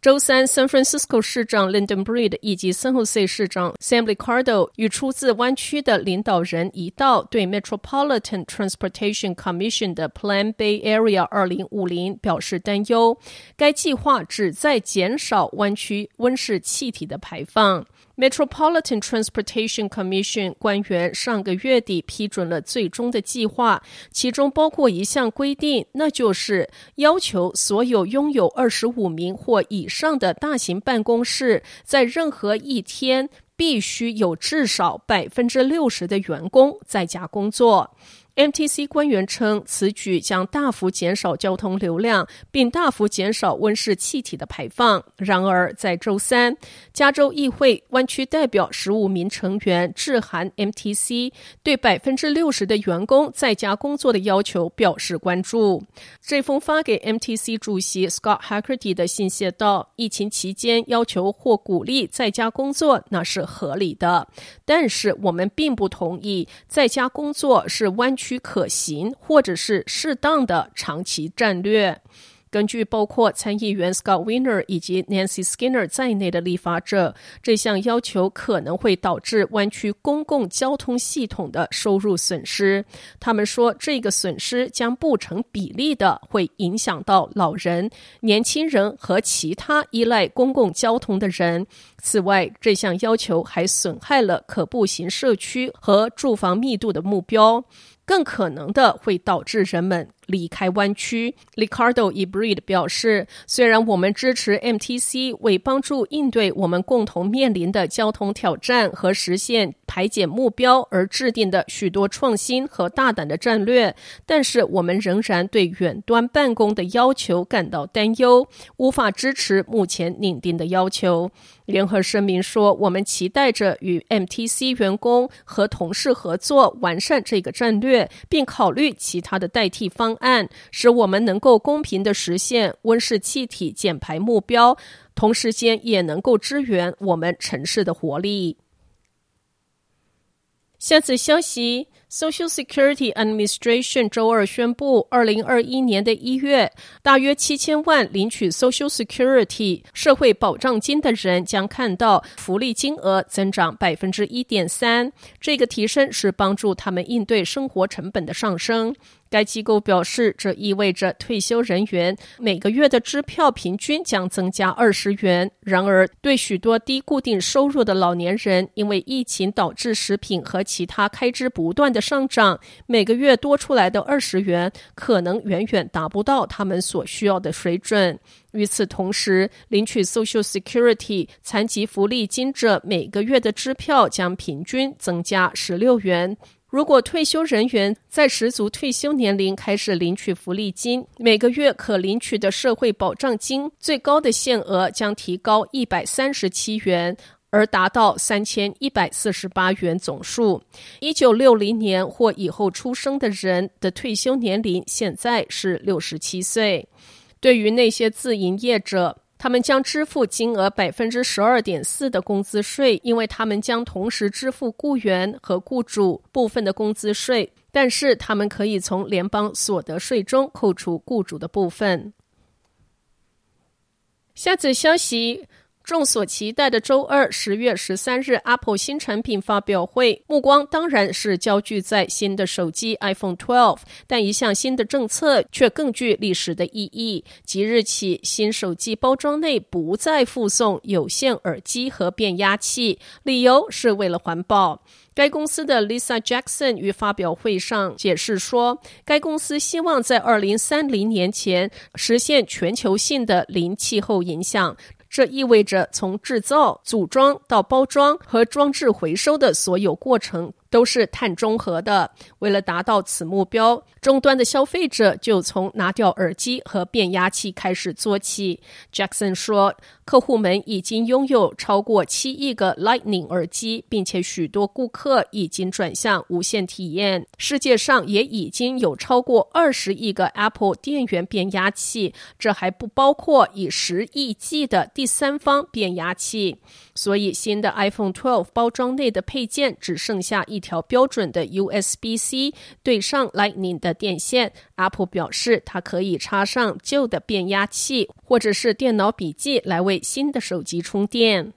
周三，San Francisco 市长 London Breed 以及 San Jose 市长 Sam Liccardo 与出自湾区的领导人一道，对 Metropolitan Transportation Commission 的 Plan Bay Area 2050表示担忧。该计划旨在减少湾区温室气体的排放。Metropolitan Transportation Commission 官员上个月底批准了最终的计划，其中包括一项规定，那就是要求所有拥有二十五名或以上的大型办公室，在任何一天必须有至少百分之六十的员工在家工作。MTC 官员称，此举将大幅减少交通流量，并大幅减少温室气体的排放。然而，在周三，加州议会湾区代表十五名成员致函 MTC，对百分之六十的员工在家工作的要求表示关注。这封发给 MTC 主席 Scott Hackerty 的信写道：“疫情期间要求或鼓励在家工作，那是合理的，但是我们并不同意在家工作是湾区。”需可行或者是适当的长期战略。根据包括参议员 Scott Winner 以及 Nancy Skinner 在内的立法者，这项要求可能会导致湾区公共交通系统的收入损失。他们说，这个损失将不成比例的会影响到老人、年轻人和其他依赖公共交通的人。此外，这项要求还损害了可步行社区和住房密度的目标。更可能的会导致人们离开湾区。，Licardo E. Breed 表示，虽然我们支持 MTC 为帮助应对我们共同面临的交通挑战和实现排减目标而制定的许多创新和大胆的战略，但是我们仍然对远端办公的要求感到担忧，无法支持目前拟定的要求。联合声明说：“我们期待着与 MTC 员工和同事合作，完善这个战略，并考虑其他的代替方案，使我们能够公平地实现温室气体减排目标，同时间也能够支援我们城市的活力。”下次消息。Social Security Administration 周二宣布，二零二一年的一月，大约七千万领取 Social Security 社会保障金的人将看到福利金额增长百分之一点三。这个提升是帮助他们应对生活成本的上升。该机构表示，这意味着退休人员每个月的支票平均将增加二十元。然而，对许多低固定收入的老年人，因为疫情导致食品和其他开支不断的上涨，每个月多出来的二十元可能远远达不到他们所需要的水准。与此同时，领取 Social Security 残疾福利金者每个月的支票将平均增加十六元。如果退休人员在十足退休年龄开始领取福利金，每个月可领取的社会保障金最高的限额将提高一百三十七元，而达到三千一百四十八元总数。一九六零年或以后出生的人的退休年龄现在是六十七岁。对于那些自营业者，他们将支付金额百分之十二点四的工资税，因为他们将同时支付雇员和雇主部分的工资税，但是他们可以从联邦所得税中扣除雇主的部分。下则消息。众所期待的周二十月十三日，Apple 新产品发表会，目光当然是焦聚在新的手机 iPhone 12，但一项新的政策却更具历史的意义。即日起，新手机包装内不再附送有线耳机和变压器，理由是为了环保。该公司的 Lisa Jackson 于发表会上解释说，该公司希望在二零三零年前实现全球性的零气候影响。这意味着从制造、组装到包装和装置回收的所有过程都是碳中和的。为了达到此目标，终端的消费者就从拿掉耳机和变压器开始做起。Jackson 说，客户们已经拥有超过七亿个 Lightning 耳机，并且许多顾客已经转向无线体验。世界上也已经有超过二十亿个 Apple 电源变压器，这还不包括以十亿计的第三方变压器。所以，新的 iPhone 12包装内的配件只剩下一条标准的 USB-C 对上 Lightning 的电线。Apple 表示，它可以插上旧的变压器或者是电脑笔记来为新的手机充电。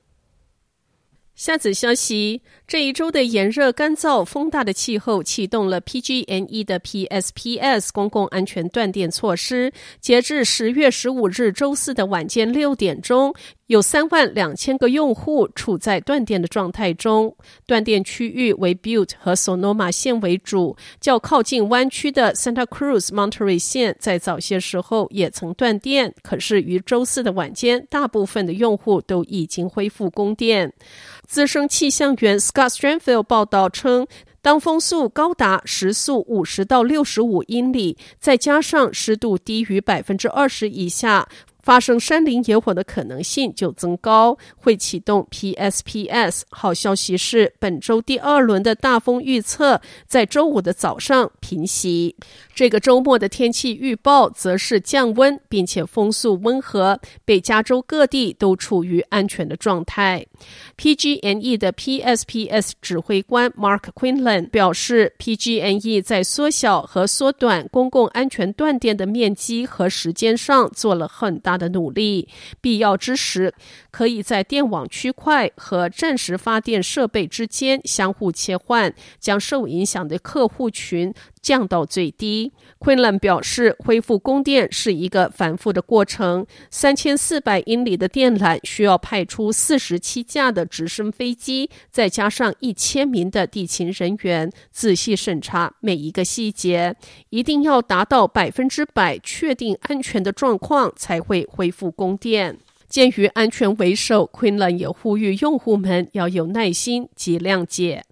下则消息：这一周的炎热、干燥、风大的气候启动了 PG&E 的 PSPS 公共安全断电措施。截至十月十五日周四的晚间六点钟。有三万两千个用户处在断电的状态中，断电区域为 Butte 和 Sonoma 县为主，较靠近湾区的 Santa Cruz Monterey 县在早些时候也曾断电，可是于周四的晚间，大部分的用户都已经恢复供电。资深气象员 Scott Stranfield 报道称，当风速高达时速五十到六十五英里，再加上湿度低于百分之二十以下。发生山林野火的可能性就增高，会启动 PSPS。好消息是，本周第二轮的大风预测在周五的早上平息。这个周末的天气预报则是降温，并且风速温和，北加州各地都处于安全的状态。PG&E 的 PSPS 指挥官 Mark Quinlan 表示，PG&E 在缩小和缩短公共安全断电的面积和时间上做了很大他的努力，必要之时，可以在电网区块和暂时发电设备之间相互切换，将受影响的客户群降到最低。Quinlan 表示，恢复供电是一个反复的过程，三千四百英里的电缆需要派出四十七架的直升飞机，再加上一千名的地勤人员，仔细审查每一个细节，一定要达到百分之百确定安全的状况才会恢复供电。鉴于安全为首，Quinlan 也呼吁用户们要有耐心及谅解。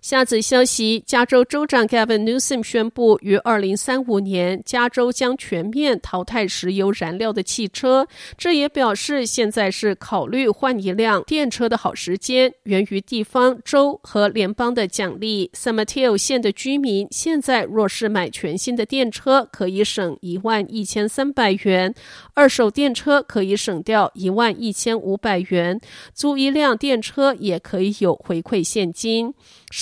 下则消息：加州州长 Gavin Newsom 宣布，于二零三五年，加州将全面淘汰石油燃料的汽车。这也表示，现在是考虑换一辆电车的好时间。源于地方、州和联邦的奖励，San Mateo 县的居民现在若是买全新的电车，可以省一万一千三百元；二手电车可以省掉一万一千五百元；租一辆电车也可以有回馈现金。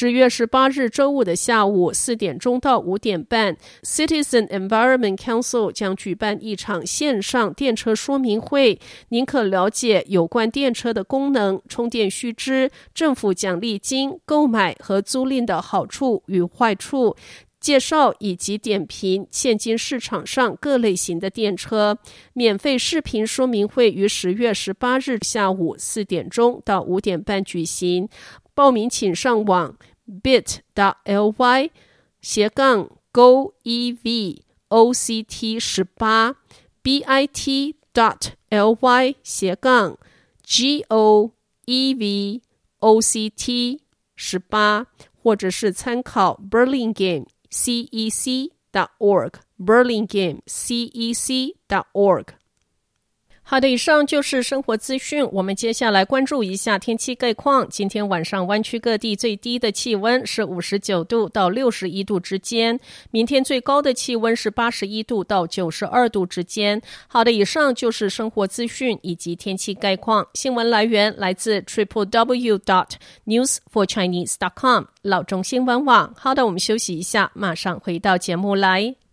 十月十八日周五的下午四点钟到五点半，Citizen Environment Council 将举办一场线上电车说明会。您可了解有关电车的功能、充电须知、政府奖励金、购买和租赁的好处与坏处，介绍以及点评现今市场上各类型的电车。免费视频说明会于十月十八日下午四点钟到五点半举行。报名请上网 bit.ly 斜杠 go ev oct 十八 bit.ly 斜杠 go ev oct 十八，或者是参考 Burlingame cec dot org Burlingame cec dot org。好的，以上就是生活资讯。我们接下来关注一下天气概况。今天晚上湾区各地最低的气温是五十九度到六十一度之间，明天最高的气温是八十一度到九十二度之间。好的，以上就是生活资讯以及天气概况。新闻来源来自 triple w dot news for chinese dot com 老中新闻网。好的，我们休息一下，马上回到节目来。